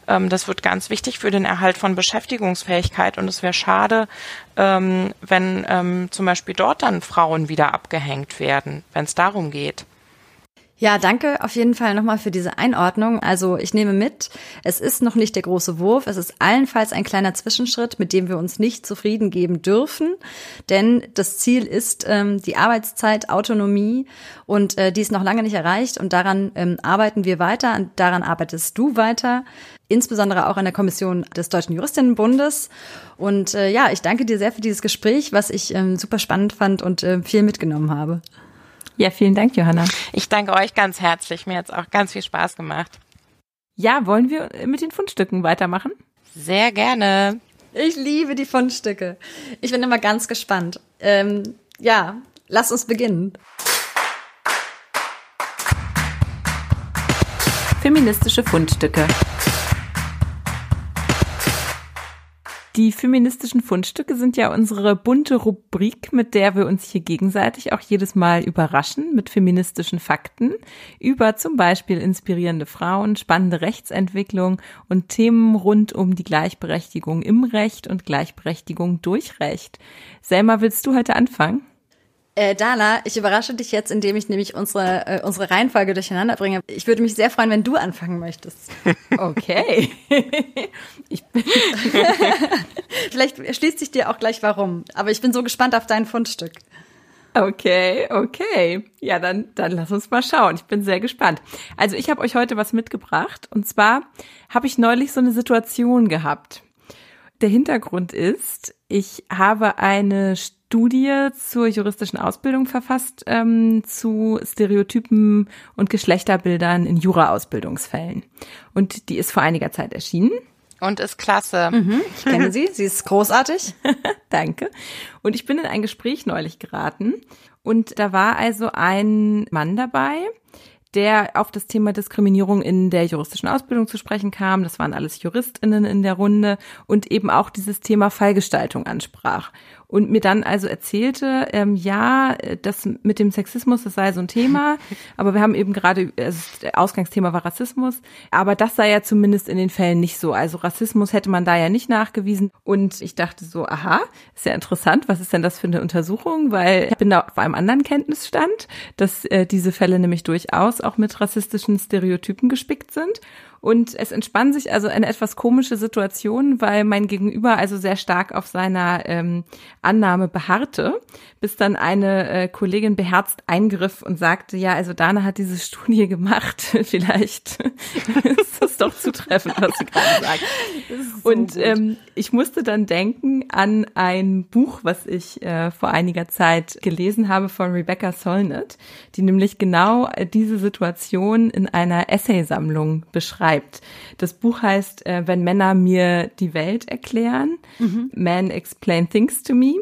S3: Ähm, das wird ganz wichtig für den Erhalt von Beschäftigungsfähigkeit und es wäre schade, ähm, wenn ähm, zum Beispiel dort dann Frauen wieder abgehängt werden, wenn es darum geht.
S1: Ja, danke auf jeden Fall nochmal für diese Einordnung. Also ich nehme mit, es ist noch nicht der große Wurf, es ist allenfalls ein kleiner Zwischenschritt, mit dem wir uns nicht zufrieden geben dürfen, denn das Ziel ist ähm, die Arbeitszeit, Autonomie und äh, die ist noch lange nicht erreicht und daran ähm, arbeiten wir weiter und daran arbeitest du weiter, insbesondere auch in der Kommission des Deutschen Juristinnenbundes. Und äh, ja, ich danke dir sehr für dieses Gespräch, was ich ähm, super spannend fand und äh, viel mitgenommen habe.
S2: Ja, vielen Dank, Johanna.
S3: Ich danke euch ganz herzlich. Mir hat es auch ganz viel Spaß gemacht.
S2: Ja, wollen wir mit den Fundstücken weitermachen?
S3: Sehr gerne.
S1: Ich liebe die Fundstücke. Ich bin immer ganz gespannt. Ähm, ja, lass uns beginnen.
S2: Feministische Fundstücke. Die feministischen Fundstücke sind ja unsere bunte Rubrik, mit der wir uns hier gegenseitig auch jedes Mal überraschen mit feministischen Fakten über zum Beispiel inspirierende Frauen, spannende Rechtsentwicklung und Themen rund um die Gleichberechtigung im Recht und Gleichberechtigung durch Recht. Selma, willst du heute anfangen?
S1: Äh, Dana, ich überrasche dich jetzt, indem ich nämlich unsere, äh, unsere Reihenfolge durcheinander bringe. Ich würde mich sehr freuen, wenn du anfangen möchtest.
S2: Okay.
S1: ich vielleicht schließt sich dir auch gleich warum. Aber ich bin so gespannt auf dein Fundstück.
S2: Okay, okay. Ja, dann, dann lass uns mal schauen. Ich bin sehr gespannt. Also ich habe euch heute was mitgebracht. Und zwar habe ich neulich so eine Situation gehabt. Der Hintergrund ist, ich habe eine Studie zur juristischen Ausbildung verfasst ähm, zu Stereotypen und Geschlechterbildern in Jura-Ausbildungsfällen. Und die ist vor einiger Zeit erschienen.
S3: Und ist klasse.
S1: Mhm, ich kenne sie, sie ist großartig.
S2: Danke. Und ich bin in ein Gespräch neulich geraten und da war also ein Mann dabei, der auf das Thema Diskriminierung in der juristischen Ausbildung zu sprechen kam. Das waren alles JuristInnen in der Runde und eben auch dieses Thema Fallgestaltung ansprach und mir dann also erzählte, ähm, ja, das mit dem Sexismus, das sei so ein Thema, aber wir haben eben gerade, also das Ausgangsthema war Rassismus, aber das sei ja zumindest in den Fällen nicht so. Also Rassismus hätte man da ja nicht nachgewiesen. Und ich dachte so, aha, ist ja interessant, was ist denn das für eine Untersuchung, weil ich bin da auf einem anderen Kenntnisstand, dass äh, diese Fälle nämlich durchaus auch mit rassistischen Stereotypen gespickt sind und es entspann sich also eine etwas komische Situation, weil mein Gegenüber also sehr stark auf seiner ähm, Annahme beharrte, bis dann eine äh, Kollegin beherzt eingriff und sagte, ja, also Dana hat diese Studie gemacht, vielleicht ist das doch zutreffend, was sie gerade sagt. So und ähm, ich musste dann denken an ein Buch, was ich äh, vor einiger Zeit gelesen habe von Rebecca Solnit, die nämlich genau äh, diese Situation in einer Essaysammlung beschreibt schreibt. Das Buch heißt äh, Wenn Männer mir die Welt erklären. Mhm. Men Explain Things to Me.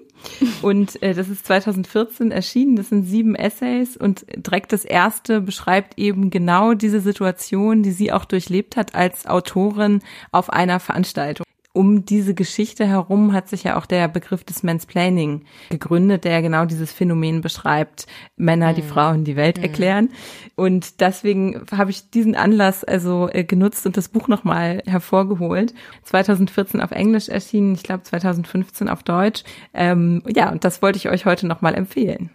S2: Und äh, das ist 2014 erschienen. Das sind sieben Essays und direkt das erste beschreibt eben genau diese Situation, die sie auch durchlebt hat als Autorin auf einer Veranstaltung um diese Geschichte herum hat sich ja auch der Begriff des Mansplaining gegründet, der genau dieses Phänomen beschreibt, Männer, die mhm. Frauen die Welt mhm. erklären. Und deswegen habe ich diesen Anlass also äh, genutzt und das Buch nochmal hervorgeholt. 2014 auf Englisch erschienen, ich glaube 2015 auf Deutsch. Ähm, ja, und das wollte ich euch heute nochmal empfehlen.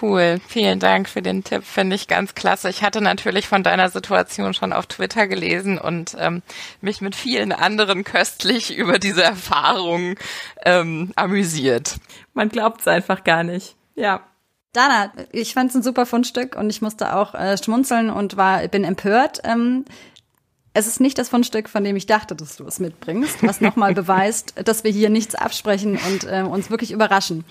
S3: Cool, vielen Dank für den Tipp, finde ich ganz klasse. Ich hatte natürlich von deiner Situation schon auf Twitter gelesen und ähm, mich mit vielen anderen köstlich über diese Erfahrung ähm, amüsiert.
S2: Man glaubt es einfach gar nicht. Ja.
S1: Dana, ich fand es ein super Fundstück und ich musste auch äh, schmunzeln und war bin empört. Ähm, es ist nicht das Fundstück, von dem ich dachte, dass du es mitbringst, was nochmal beweist, dass wir hier nichts absprechen und äh, uns wirklich überraschen.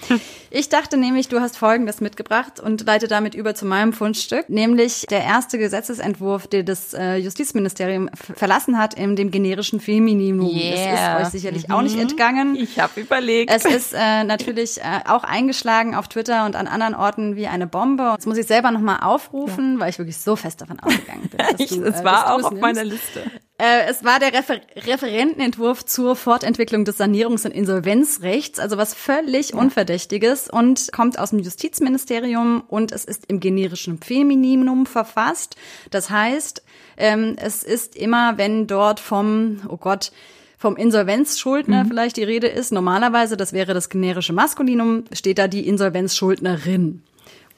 S1: Ich dachte nämlich, du hast Folgendes mitgebracht und leite damit über zu meinem Fundstück, nämlich der erste Gesetzesentwurf, der das äh, Justizministerium verlassen hat, in dem generischen Femininum. Yeah. Das ist euch sicherlich mhm. auch nicht mhm. entgangen.
S2: Ich habe überlegt.
S1: Es ist äh, natürlich äh, auch eingeschlagen auf Twitter und an anderen Orten wie eine Bombe. Das muss ich selber nochmal aufrufen, ja. weil ich wirklich so fest davon ausgegangen bin.
S2: Dass ich, du, es äh, war auch auf meiner Liste. Liste.
S1: Äh, es war der Refer Referentenentwurf zur Fortentwicklung des Sanierungs- und Insolvenzrechts, also was völlig ja. Unverdächtiges und kommt aus dem Justizministerium und es ist im generischen Femininum verfasst. Das heißt, ähm, es ist immer, wenn dort vom, oh Gott, vom Insolvenzschuldner mhm. vielleicht die Rede ist. Normalerweise, das wäre das generische Maskulinum, steht da die Insolvenzschuldnerin.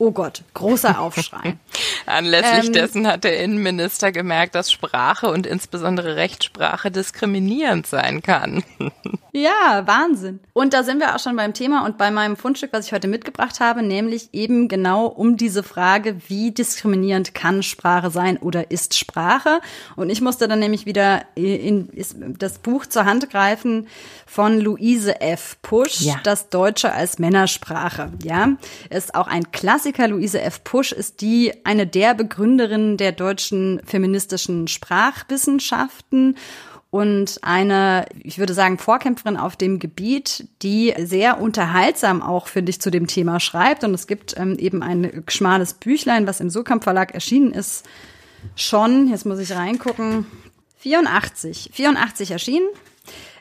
S1: Oh Gott, großer Aufschrei.
S3: Anlässlich ähm, dessen hat der Innenminister gemerkt, dass Sprache und insbesondere Rechtssprache diskriminierend sein kann.
S1: ja, Wahnsinn. Und da sind wir auch schon beim Thema und bei meinem Fundstück, was ich heute mitgebracht habe, nämlich eben genau um diese Frage, wie diskriminierend kann Sprache sein oder ist Sprache? Und ich musste dann nämlich wieder in, in das Buch zur Hand greifen von Luise F. Pusch, ja. das Deutsche als Männersprache. Ja, ist auch ein Klassiker Klassiker Luise F. Pusch ist die eine der Begründerinnen der deutschen feministischen Sprachwissenschaften und eine, ich würde sagen, Vorkämpferin auf dem Gebiet, die sehr unterhaltsam auch, finde ich, zu dem Thema schreibt. Und es gibt ähm, eben ein schmales Büchlein, was im Surkamp Verlag erschienen ist, schon, jetzt muss ich reingucken, 84, 84 erschienen,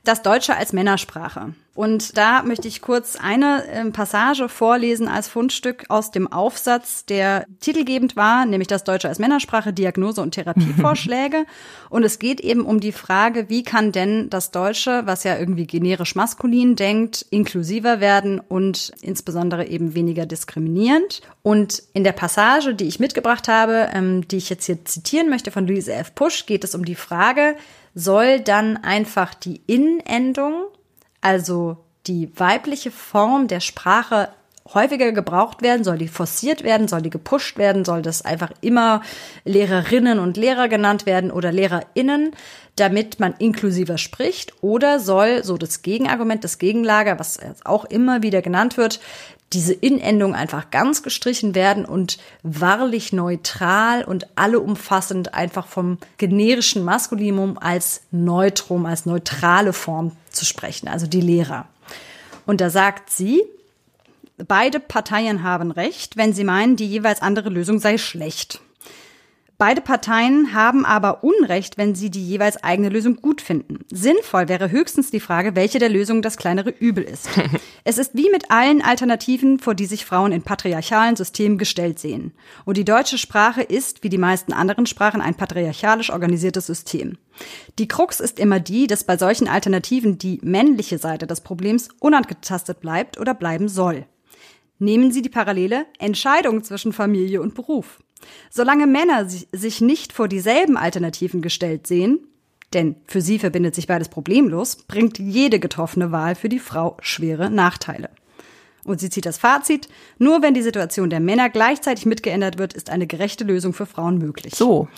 S1: das Deutsche als Männersprache. Und da möchte ich kurz eine äh, Passage vorlesen als Fundstück aus dem Aufsatz, der titelgebend war, nämlich das Deutsche als Männersprache, Diagnose und Therapievorschläge. und es geht eben um die Frage, wie kann denn das Deutsche, was ja irgendwie generisch maskulin denkt, inklusiver werden und insbesondere eben weniger diskriminierend. Und in der Passage, die ich mitgebracht habe, ähm, die ich jetzt hier zitieren möchte von Louise F. Pusch, geht es um die Frage, soll dann einfach die In-Endung also die weibliche Form der Sprache häufiger gebraucht werden? Soll die forciert werden? Soll die gepusht werden? Soll das einfach immer Lehrerinnen und Lehrer genannt werden oder LehrerInnen, damit man inklusiver spricht? Oder soll so das Gegenargument, das Gegenlager, was auch immer wieder genannt wird, diese Inendung einfach ganz gestrichen werden und wahrlich neutral und alleumfassend einfach vom generischen Maskulinum als Neutrum, als neutrale Form zu sprechen, also die Lehrer. Und da sagt sie, Beide Parteien haben recht, wenn sie meinen, die jeweils andere Lösung sei schlecht. Beide Parteien haben aber Unrecht, wenn sie die jeweils eigene Lösung gut finden. Sinnvoll wäre höchstens die Frage, welche der Lösungen das kleinere Übel ist. es ist wie mit allen Alternativen, vor die sich Frauen in patriarchalen Systemen gestellt sehen. Und die deutsche Sprache ist, wie die meisten anderen Sprachen, ein patriarchalisch organisiertes System. Die Krux ist immer die, dass bei solchen Alternativen die männliche Seite des Problems unangetastet bleibt oder bleiben soll. Nehmen Sie die Parallele Entscheidung zwischen Familie und Beruf. Solange Männer sich nicht vor dieselben Alternativen gestellt sehen, denn für sie verbindet sich beides problemlos, bringt jede getroffene Wahl für die Frau schwere Nachteile. Und sie zieht das Fazit, nur wenn die Situation der Männer gleichzeitig mitgeändert wird, ist eine gerechte Lösung für Frauen möglich.
S2: So.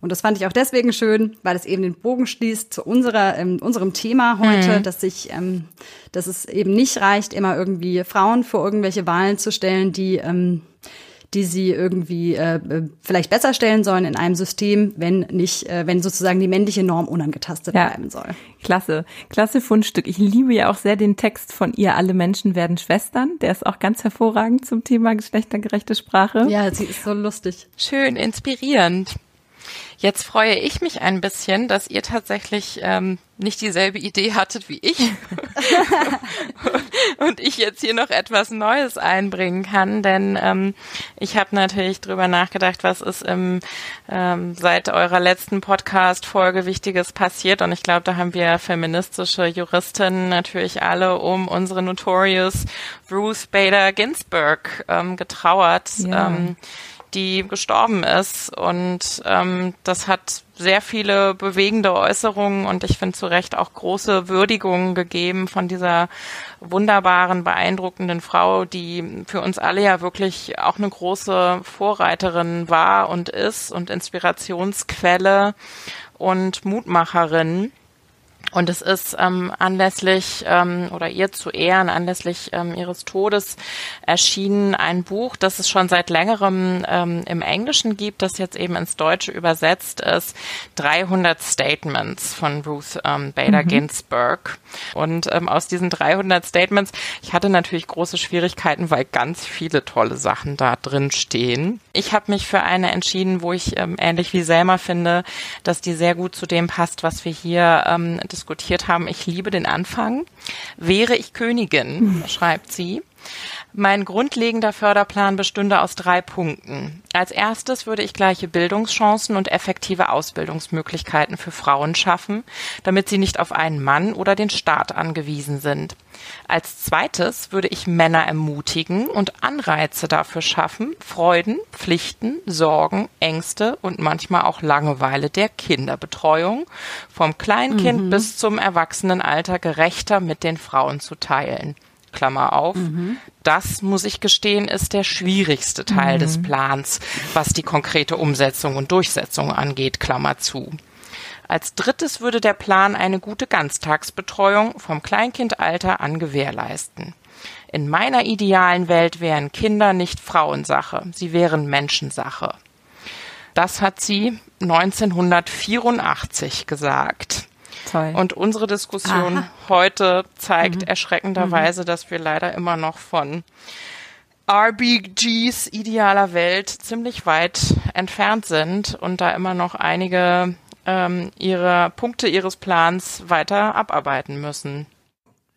S1: Und das fand ich auch deswegen schön, weil es eben den Bogen schließt zu unserer, ähm, unserem Thema heute, mhm. dass sich, ähm, dass es eben nicht reicht, immer irgendwie Frauen vor irgendwelche Wahlen zu stellen, die ähm, die sie irgendwie äh, vielleicht besser stellen sollen in einem System, wenn nicht, äh, wenn sozusagen die männliche Norm unangetastet ja. bleiben soll.
S2: Klasse, klasse Fundstück. Ich liebe ja auch sehr den Text von ihr, alle Menschen werden Schwestern. Der ist auch ganz hervorragend zum Thema geschlechtergerechte Sprache.
S1: Ja, sie ist so lustig.
S3: Schön, inspirierend. Jetzt freue ich mich ein bisschen, dass ihr tatsächlich ähm, nicht dieselbe Idee hattet wie ich und ich jetzt hier noch etwas Neues einbringen kann, denn ähm, ich habe natürlich drüber nachgedacht, was ist im ähm, seit eurer letzten Podcast-Folge Wichtiges passiert und ich glaube, da haben wir feministische Juristinnen natürlich alle um unsere Notorious Ruth Bader Ginsburg ähm, getrauert. Ja. Ähm, die gestorben ist. Und ähm, das hat sehr viele bewegende Äußerungen und ich finde zu Recht auch große Würdigungen gegeben von dieser wunderbaren, beeindruckenden Frau, die für uns alle ja wirklich auch eine große Vorreiterin war und ist und Inspirationsquelle und Mutmacherin. Und es ist ähm, anlässlich ähm, oder ihr zu Ehren, anlässlich ähm, ihres Todes erschienen ein Buch, das es schon seit längerem ähm, im Englischen gibt, das jetzt eben ins Deutsche übersetzt ist. 300 Statements von Ruth ähm, Bader mhm. Ginsburg. Und ähm, aus diesen 300 Statements, ich hatte natürlich große Schwierigkeiten, weil ganz viele tolle Sachen da drin stehen. Ich habe mich für eine entschieden, wo ich ähm, ähnlich wie Selma finde, dass die sehr gut zu dem passt, was wir hier ähm, diskutiert haben. Ich liebe den Anfang. Wäre ich Königin, schreibt sie. Mein grundlegender Förderplan bestünde aus drei Punkten. Als erstes würde ich gleiche Bildungschancen und effektive Ausbildungsmöglichkeiten für Frauen schaffen, damit sie nicht auf einen Mann oder den Staat angewiesen sind. Als zweites würde ich Männer ermutigen und Anreize dafür schaffen, Freuden, Pflichten, Sorgen, Ängste und manchmal auch Langeweile der Kinderbetreuung vom Kleinkind mhm. bis zum Erwachsenenalter gerechter mit den Frauen zu teilen. Klammer auf. Mhm. Das, muss ich gestehen, ist der schwierigste Teil mhm. des Plans, was die konkrete Umsetzung und Durchsetzung angeht, Klammer zu. Als drittes würde der Plan eine gute Ganztagsbetreuung vom Kleinkindalter an gewährleisten. In meiner idealen Welt wären Kinder nicht Frauensache, sie wären Menschensache. Das hat sie 1984 gesagt. Toll. Und unsere Diskussion Aha. heute zeigt mhm. erschreckenderweise, mhm. dass wir leider immer noch von RBGs idealer Welt ziemlich weit entfernt sind und da immer noch einige ähm, ihre Punkte ihres Plans weiter abarbeiten müssen.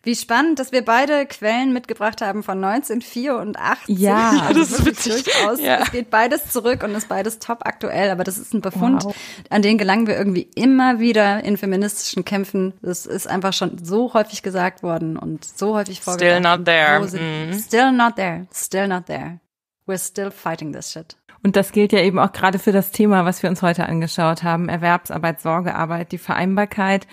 S1: Wie spannend, dass wir beide Quellen mitgebracht haben von 1984.
S2: Ja,
S1: also das ist witzig. Durchaus, ja. Es geht beides zurück und ist beides top aktuell, aber das ist ein Befund, wow. an den gelangen wir irgendwie immer wieder in feministischen Kämpfen. Das ist einfach schon so häufig gesagt worden und so häufig vorgebracht.
S3: Still not there. Mm.
S1: Still not there. Still not there. We're still fighting this shit.
S2: Und das gilt ja eben auch gerade für das Thema, was wir uns heute angeschaut haben, Erwerbsarbeit, Sorgearbeit, die Vereinbarkeit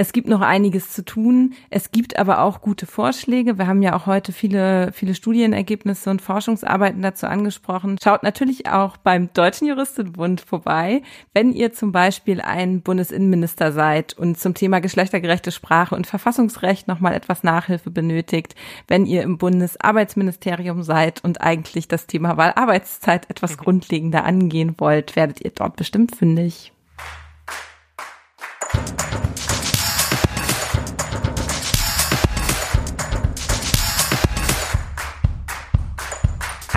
S2: Es gibt noch einiges zu tun. Es gibt aber auch gute Vorschläge. Wir haben ja auch heute viele, viele Studienergebnisse und Forschungsarbeiten dazu angesprochen. Schaut natürlich auch beim Deutschen Juristenbund vorbei, wenn ihr zum Beispiel ein Bundesinnenminister seid und zum Thema geschlechtergerechte Sprache und Verfassungsrecht nochmal etwas Nachhilfe benötigt, wenn ihr im Bundesarbeitsministerium seid und eigentlich das Thema Wahlarbeitszeit etwas mhm. grundlegender angehen wollt, werdet ihr dort bestimmt fündig.